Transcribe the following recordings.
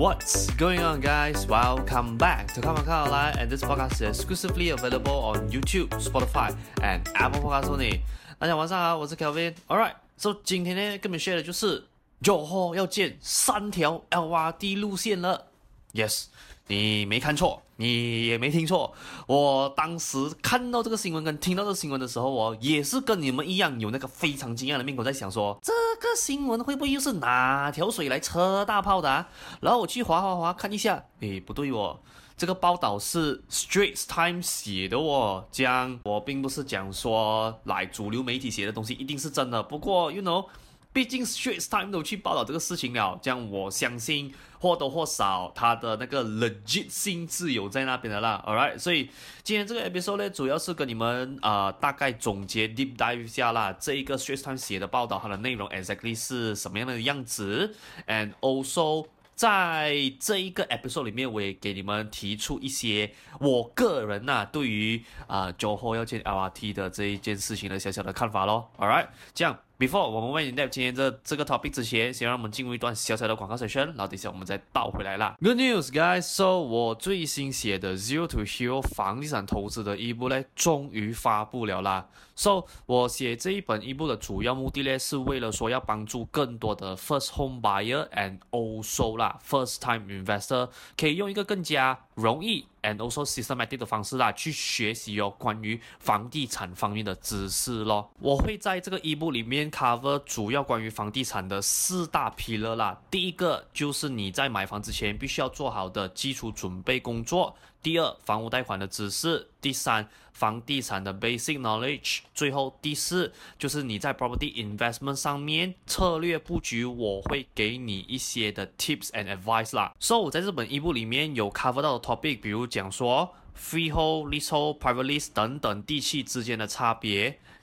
What's going on, guys? Welcome back to Come On Come Online, and this podcast is exclusively available on YouTube, Spotify, and Apple Podcasts only. 大家晚上好，我是 Kelvin。Alright, so 今天呢，跟你们 share 的就是 Johor 要建三条 LRT 路线了。Yes， 你没看错。你也没听错，我当时看到这个新闻跟听到这个新闻的时候，我也是跟你们一样有那个非常惊讶的面孔，在想说这个新闻会不会又是哪条水来车大炮的啊？然后我去滑滑滑看一下，诶，不对哦，这个报道是 Straits Times 写的哦，这样我并不是讲说来主流媒体写的东西一定是真的，不过 you know。毕竟 Straits Times 都去报道这个事情了，这样我相信或多或少他的那个 legit 性是有在那边的啦。All right，所以今天这个 episode 呢，主要是跟你们呃大概总结 deep dive 一下啦，这一个 Straits Times 写的报道它的内容 exactly 是什么样的样子，and also 在这一个 episode 里面，我也给你们提出一些我个人呐、对于啊九号要建 LRT 的这一件事情的小小的看法咯。All right，这样。Before 我们为你带今天这这个 topic 之前，先让我们进入一段小小的广告 session，然后等一下我们再倒回来啦。Good news, guys! So 我最新写的 Zero to Hero 房地产投资的一部呢，终于发布了啦。So 我写这一本一部的主要目的呢，是为了说要帮助更多的 first home buyer and also 啦 first time investor 可以用一个更加容易 and also systematic 的方式啦，去学习哦关于房地产方面的知识咯。我会在这个 ebook 里面 cover 主要关于房地产的四大 pillar 啦。第一个就是你在买房之前必须要做好的基础准备工作。第二，房屋贷款的知识；第三，房地产的 basic knowledge；最后第四，就是你在 property investment 上面策略布局，我会给你一些的 tips and advice 啦。So 我在这本 ebook 里面有 cover 到的 topic，比如讲说 freehold、leasehold、private lease 等等地契之间的差别。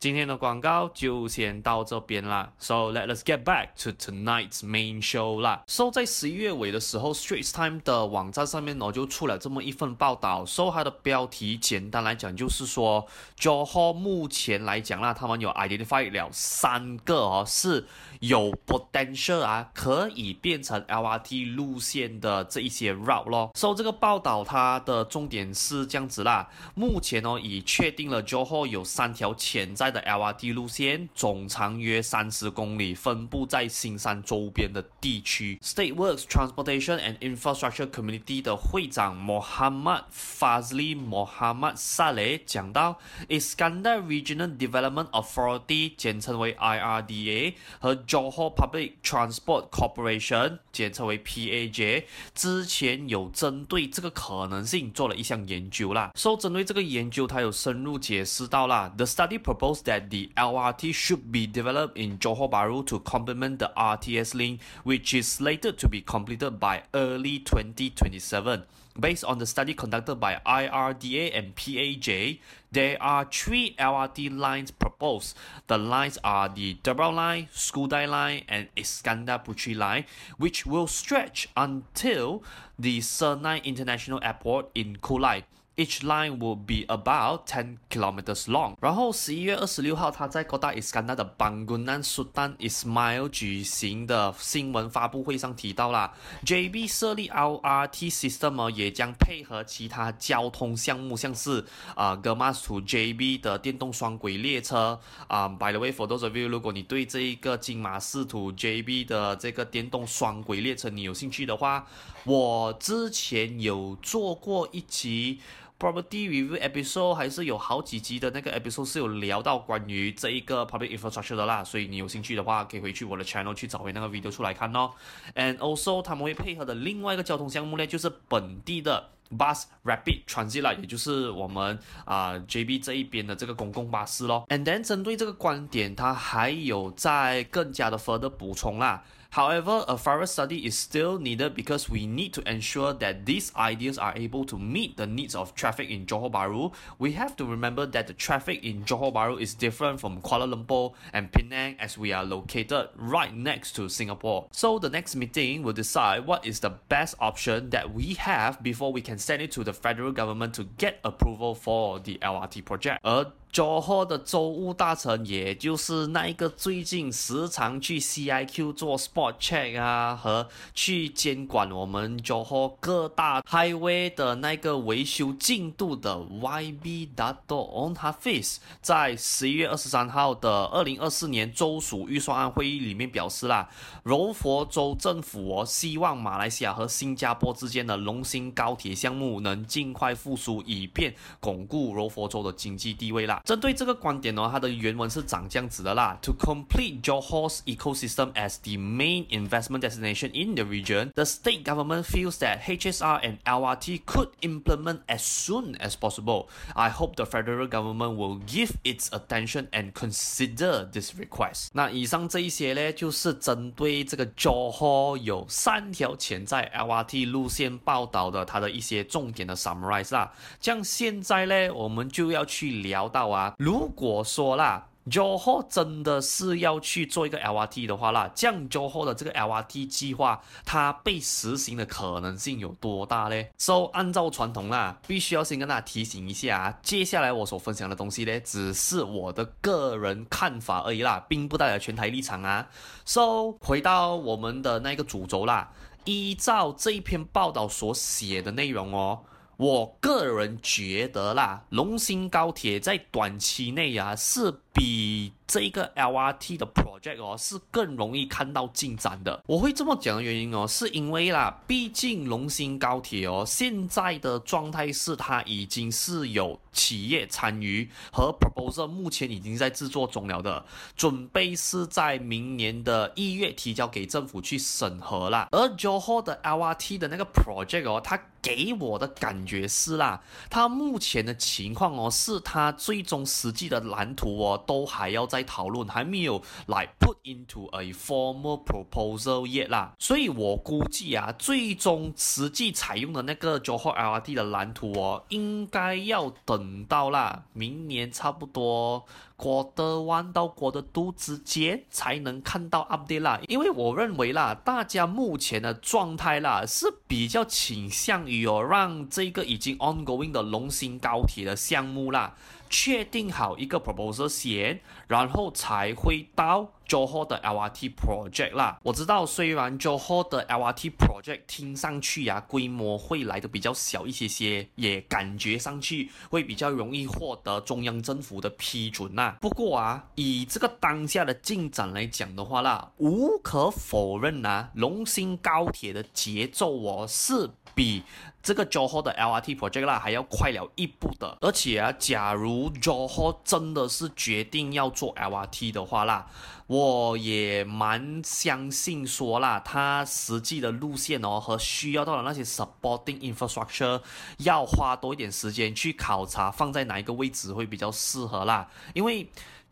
今天的广告就先到这边啦。So let us get back to tonight's main show 啦。So 在十一月尾的时候，Straits Time 的网站上面呢就出了这么一份报道。So 它的标题简单来讲就是说，Johor 目前来讲啦，他们有 identify 了三个哦是有 potential 啊可以变成 LRT 路线的这一些 route 咯。So 这个报道它的重点是这样子啦，目前哦已确定了 Johor 有。三条潜在的 LRT 路线，总长约三十公里，分布在新山周边的地区。State Works Transportation and Infrastructure Community 的会长 Mohammad Fazli Mohammad Saleh 讲到，Iskandar Regional Development Authority 简称为 IRDA 和 Johor Public Transport Corporation 简称为 PAJ 之前有针对这个可能性做了一项研究啦。说针对这个研究，他有深入解释到啦。The study proposed that the LRT should be developed in Johor Bahru to complement the RTS link, which is slated to be completed by early 2027. Based on the study conducted by IRDA and PAJ, there are three LRT lines proposed. The lines are the Terbau Line, Skudai Line, and Iskandar Puteri Line, which will stretch until the Senai International Airport in Kulai. Each line will be about ten kilometers long。然后十一月二十六号，他在 Kota Iskandar 的 Bangunan Sultan Ismail 举行的新闻发布会上提到啦，JB 设立 LRT system 也将配合其他交通项目，像是啊 g a m a s to JB 的电动双轨列车啊。By the way, for those of you，如果你对这一个金马士 to JB 的这个电动双轨列车你有兴趣的话，我之前有做过一集。Property review episode 还是有好几集的那个 episode 是有聊到关于这一个 public infrastructure 的啦，所以你有兴趣的话，可以回去我的 channel 去找回那个 video 出来看哦。And also 他们会配合的另外一个交通项目呢，就是本地的 bus rapid transit 啦，也就是我们啊、JB 这一边的这个公共巴士咯。And then 针对这个观点，他还有在更加的 further 补充啦。However, a thorough study is still needed because we need to ensure that these ideas are able to meet the needs of traffic in Johor Bahru. We have to remember that the traffic in Johor Bahru is different from Kuala Lumpur and Penang as we are located right next to Singapore. So the next meeting will decide what is the best option that we have before we can send it to the federal government to get approval for the LRT project. 而 Johor 的州务大臣，也就是那一个最近时常去 CIQ 做 spot check 啊，和去监管我们 Johor 各大 highway 的那个维修进度的 YB Dato Onn Hafiz，在十一月二十三号的二零二四年州属预算案会议里面表示啦，柔佛州政府哦，希望马来西亚和新加坡之间的龙兴高铁项目能尽快复苏，以便巩固柔佛州的经济地位啦。针对这个观点呢，它的原文是长这样子的啦。To complete Johor's ecosystem as the main investment destination in the region, the state government feels that HSR and LRT could implement as soon as possible. I hope the federal government will give its attention and consider this request. 那以上这一些呢，就是针对这个 Johor 有三条潜在 LRT 路线报道的它的一些重点的 summarize 啦。像现在呢，我们就要去聊到。 啊，如果说啦，Joho 真的是要去做一个 LRT 的话啦，这样 Johor 的这个 LRT 计划，它被实行的可能性有多大呢？So 按照传统啦，必须要先跟大家提醒一下啊，接下来我所分享的东西呢，只是我的个人看法而已啦，并不代表全台立场啊。So 回到我们的那个主轴啦，依照这一篇报道所写的内容哦。我个人觉得啦，龙兴高铁在短期内呀、啊、是比这一个 LRT 的 project 哦是更容易看到进展的。我会这么讲的原因哦，是因为啦，毕竟龙兴高铁哦现在的状态是它已经是有企业参与和 proposal 目前已经在制作中了的，准备是在明年的一月提交给政府去审核啦。而 Johor 的 LRT 的那个 project 哦，它给我的感觉是啦，它目前的情况哦，是它最终实际的蓝图哦，都还要在讨论，还没有来 put into a formal proposal yet 啦。所以我估计啊，最终实际采用的那个 Johor LRT 的蓝图哦，应该要等到啦，明年差不多。Quarter one 到 Quarter two 之间才能看到 update 啦，因为我认为啦，大家目前的状态啦是比较倾向于哦，让这个已经 ongoing 的龙兴高铁的项目啦。确定好一个 proposal 先，然后才会到 Joho 的 LRT project 啦。我知道，虽然 Johor 的 LRT project 听上去呀、啊，规模会来的比较小一些些，也感觉上去会比较容易获得中央政府的批准呐。不过啊，以这个当下的进展来讲的话啦，无可否认啊，龙兴高铁的节奏哦是。比这个 Johor 的 LRT project 啦还要快了一步的，而且啊，假如 Johor 真的是决定要做 LRT 的话啦，我我也蛮相信说啦，它实际的路线哦和需要到的那些 supporting infrastructure 要花多一点时间去考察，放在哪一个位置会比较适合啦，因为。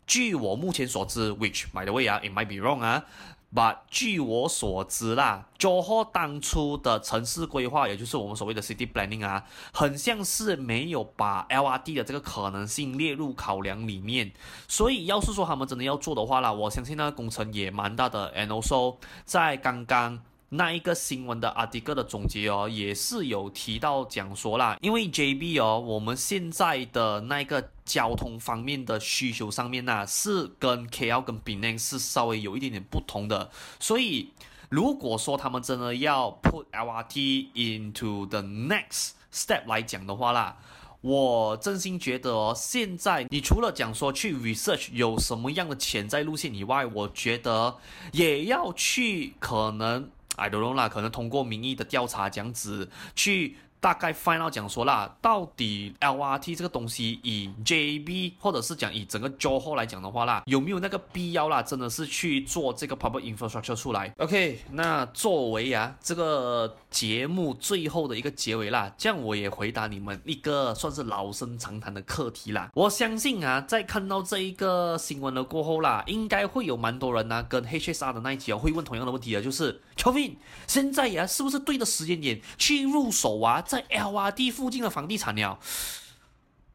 据我目前所知，which by the way 啊，it might be wrong 啊。但据我所知啦珠海当初的城市规划，也就是我们所谓的 city planning 啊，很像是没有把 L R D 的这个可能性列入考量里面。所以，要是说他们真的要做的话啦，我相信那个工程也蛮大的。And also，在刚刚。那一个新闻的 article 的总结哦，也是有提到讲说啦，因为 JB 哦，我们现在的那个交通方面的需求上面呢，是跟 KL 跟 Penang 是稍微有一点点不同的，所以如果说他们真的要 put LRT into the next step 来讲的话啦，我真心觉得哦，现在你除了讲说去 research 有什么样的潜在路线以外，我觉得也要去可能。I don't know 啦，可能通过民意的调查这样子去大概 find out 讲说啦，到底 LRT 这个东西以 JB 或者是讲以整个 Johor 来讲的话啦，有没有那个必要啦？真的是去做这个 public infrastructure 出来？OK，那作为啊这个节目最后的一个结尾啦，这样我也回答你们一个算是老生常谈的课题啦。我相信啊，在看到这一个新闻了过后啦，应该会有蛮多人呢、啊、跟 HSR 的那一集啊会问同样的问题啊，就是 Kevin，现在呀、啊、是不是对的时间点去入手啊？在 LRT 附近的房地产了。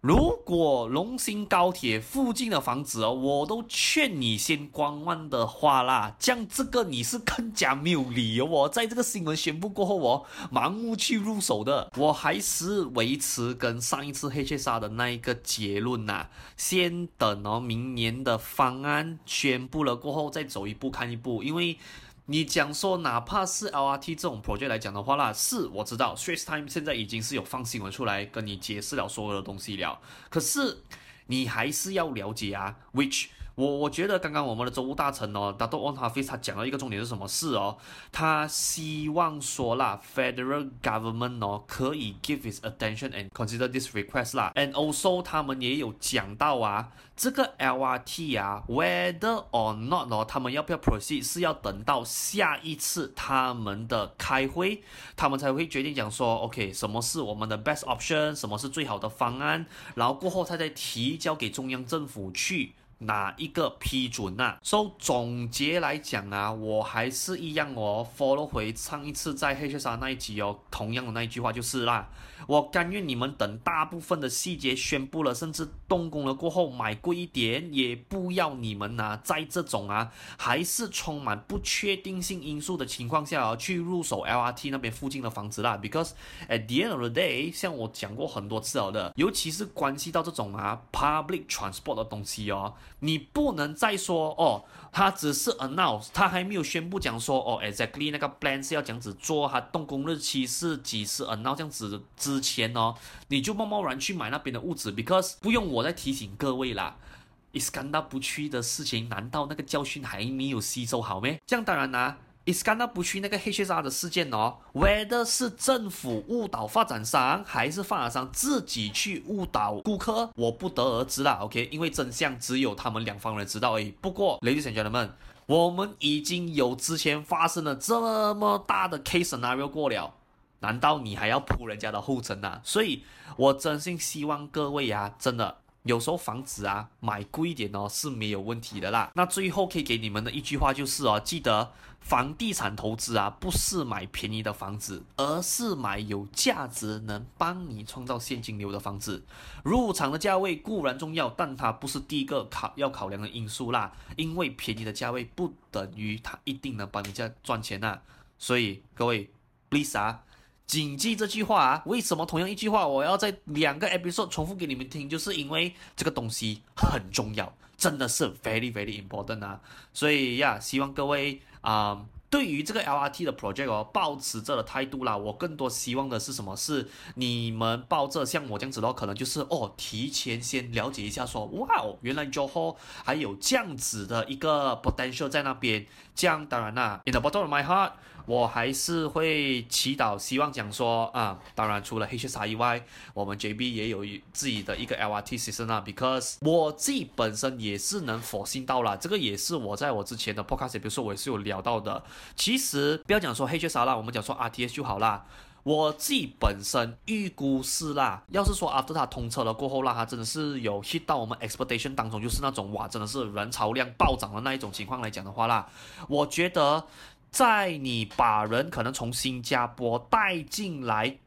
如果龙兴高铁附近的房子哦，我都劝你先观望的话啦，这样这个你是更加没有理由哦，在这个新闻宣布过后哦，盲目去入手的。我还是维持跟上一次 HSR 的那一个结论呐、先等哦，明年的方案宣布了过后再走一步看一步，因为。你讲说，哪怕是 LRT 这种 project 来讲的话啦，是我知道，Straits Times 现在已经是有放新闻出来跟你解释了所有的东西了，可是你还是要了解啊，which。我我觉得刚刚我们的州务大臣哦，Dato Onn Hafiz 他讲到一个重点是什么事哦？他希望说啦，Federal Government 哦可以 give his attention and consider this request 啦，and also 他们也有讲到啊，这个 LRT 啊，whether or not 哦，他们要不要 proceed 是要等到下一次他们的开会，他们才会决定讲说，OK，什么是我们的 best option，什么是最好的方案，然后过后他再提交给中央政府去。哪一个批准呐、啊？所、so, 以总结来讲啊，我还是一样哦，follow 回上一次在 HSR 那一集哦，同样的那一句话就是啦，我甘愿你们等大部分的细节宣布了，甚至动工了过后买贵一点，也不要你们呐、啊，在这种啊还是充满不确定性因素的情况下啊，去入手 LRT 那边附近的房子啦。Because at the end of the day，像我讲过很多次了的，尤其是关系到这种啊 public transport 的东西哦。你不能再说哦，他只是 announce，他还没有宣布讲说哦，exactly 那个 plan 是要这样子做，他动工日期是几时 announce 这样子之前哦，你就贸贸然去买那边的物资，because 不用我再提醒各位啦，is gone 不去的事情，难道那个教训还没有吸收好咩？这样当然啦、Is 看到不去那个 HSR 的事件哦，whether 是政府误导发展商，还是发展商自己去误导顾客，我不得而知啦。OK，因为真相只有他们两方人知道而已。不过，Ladies and Gentlemen，我们已经有之前发生了这么大的 case scenario 过了，难道你还要铺人家的后尘呐？所以，我真心希望各位呀，真的。有时候房子啊，买贵一点哦是没有问题的啦。那最后可以给你们的一句话就是哦，记得房地产投资啊，不是买便宜的房子，而是买有价值、能帮你创造现金流的房子。入场的价位固然重要，但它不是第一个考要考量的因素啦。因为便宜的价位不等于它一定能帮你家赚钱呐。所以各位，Please 啊。谨记这句话啊！为什么同样一句话，我要在两个 episode 重复给你们听？就是因为这个东西很重要，真的是 very very important 啊！所以呀，希望各位啊、呃，对于这个 LRT 的 project 哦，抱持着的态度啦，我更多希望的是什么？是你们抱着像我这样子的话，可能就是哦，提前先了解一下说，说哇哦，原来 Johor 还有这样子的一个 potential 在那边。这样当然啦，in the bottom of my heart。我还是会祈祷，希望讲说啊，当然除了 HSR 以外，我们 JB 也有自己的一个 LRT system 啊。Because 我自己本身也是能 foresee 到了，这个也是我在我之前的 podcast，比如说我也是有聊到的。其实不要讲说 HSR 啦，我们讲说 RTS 就好啦。我自己本身预估是啦，要是说 after 它通车了过后啦，它真的是有 hit 到我们 expectation 当中，就是那种哇，真的是人潮量暴涨的那一种情况来讲的话啦，我觉得在你把人可能从新加坡带进来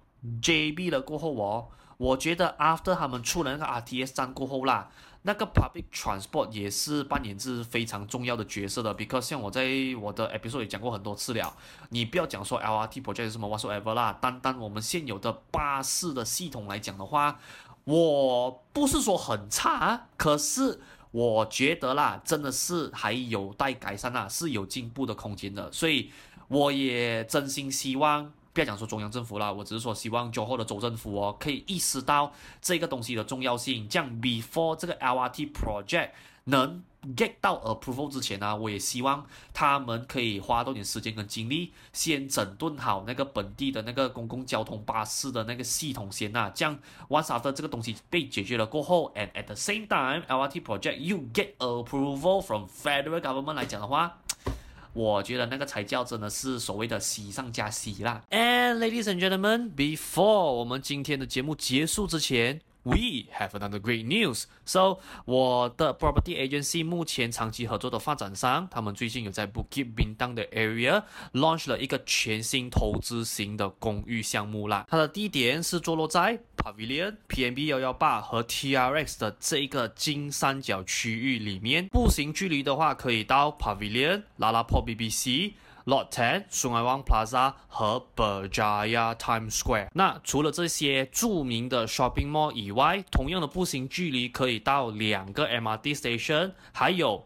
JB 了过后哦，我觉得 after 他们出了那个 RTS 站过后啦。那个 public transport 也是扮演着非常重要的角色的，because 像我在我的 episode 也讲过很多次了，你不要讲说 LRT project 什么 whatsoever 啦，单单我们现有的巴士的系统来讲的话，我不是说很差，可是我觉得啦，真的是还有待改善啦，是有进步的空间的，所以我也真心希望。不要讲说中央政府啦，我只是说希望今后的州政府哦，可以意识到这个东西的重要性。这样 before 这个 LRT project 能 get 到 approval 之前呢，我也希望他们可以花多点时间跟精力，先整顿好那个本地的那个公共交通巴士的那个系统先呐。这样 once after 这个东西被解决了过后，and at the same time LRT project you get approval from federal government 来讲的话。我觉得那个才叫真的是所谓的喜上加喜啦。And ladies and gentlemen, before 我们今天的节目结束之前。We have another great news. So，我的 property agency 目前长期合作的发展商，他们最近有在 Bukit Bintang 的 area launch 了一个全新投资型的公寓项目啦。它的地点是坐落在 Pavilion PMB 幺幺八和 TRX 的这一个金三角区域里面，步行距离的话可以到 Pavilion、LaLaport BBC。Lot Ten、Sungei Wang Plaza 和 Berjaya Times Square。那除了这些著名的 shopping mall 以外，同样的步行距离可以到两个 MRT station，还有。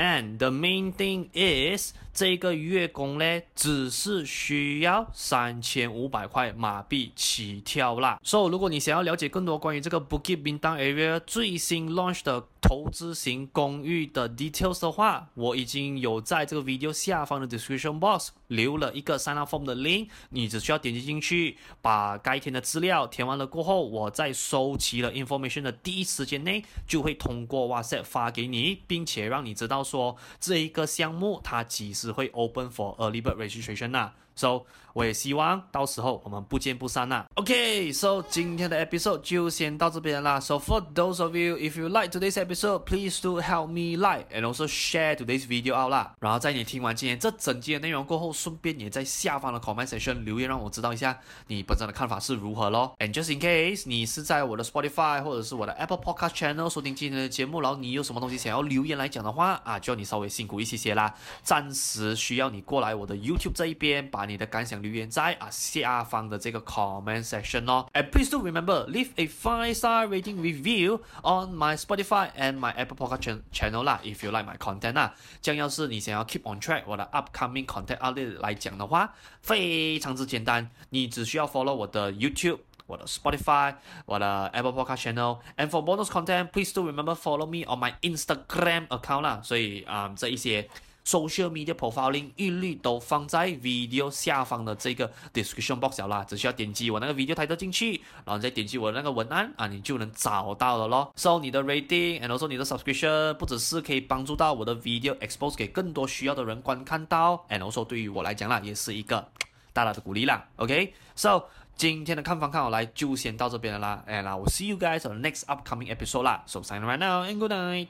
And the main thing is，这个月供呢，只是需要三千五百块马币起跳啦。So，如果你想要了解更多关于这个 Bukit Bintang area 最新 launch 的投资型公寓的 details 的话，我已经有在这个 video 下方的 description box 留了一个 sign up form 的 link，你只需要点击进去，把该填的资料填完了过后，我在收集了 information 的第一时间内，就会通过 WhatsApp 发给你，并且让你知道说这一个项目它其实会 open for early bird registration 啊。So，我也希望到时候我们不见不散呐。OK，So，今天的 episode 就先到这边啦。So for those of you if you like today's episode, please do help me like and also share today's video out 啦。然后在你听完今天这整集的内容过后，顺便也在下方的 comment section 留言，让我知道一下你本身的看法是如何咯。And just in case 你是在我的 Spotify 或者是我的 Apple Podcast channel 收听今天的节目，然后你有什么东西想要留言来讲的话啊，就你稍微辛苦一些些啦。暂时需要你过来我的 YouTube 这一边把。你的感想留言在啊下方的这个 comment section 哦，and please do remember leave a five star rating review on my Spotify and my Apple Podcast channel 啦，if you like my content 啦。这样要是你想要 keep on track 我的 upcoming content update 来讲的话，非常之简单，你只需要 follow 我的 YouTube、我的 Spotify、我的 Apple Podcast channel，and for bonus content please do remember follow me on my Instagram account 啦。所以啊、嗯，这一些。Social media profiling 一律都放在 video 下方的这个 description box 啦，只需要点击我那个 video title 进去，然后再点击我那个文案啊，你就能找到了咯。So 你的 rating and also 你的 subscription 不只是可以帮助到我的 video expose 给更多需要的人观看到，and also 对于我来讲啦，也是一个大大的鼓励啦。OK，so 今天的看房看好来就先到这边了啦，and I will see you guys on the next upcoming episode 啦。So sign right now and good night。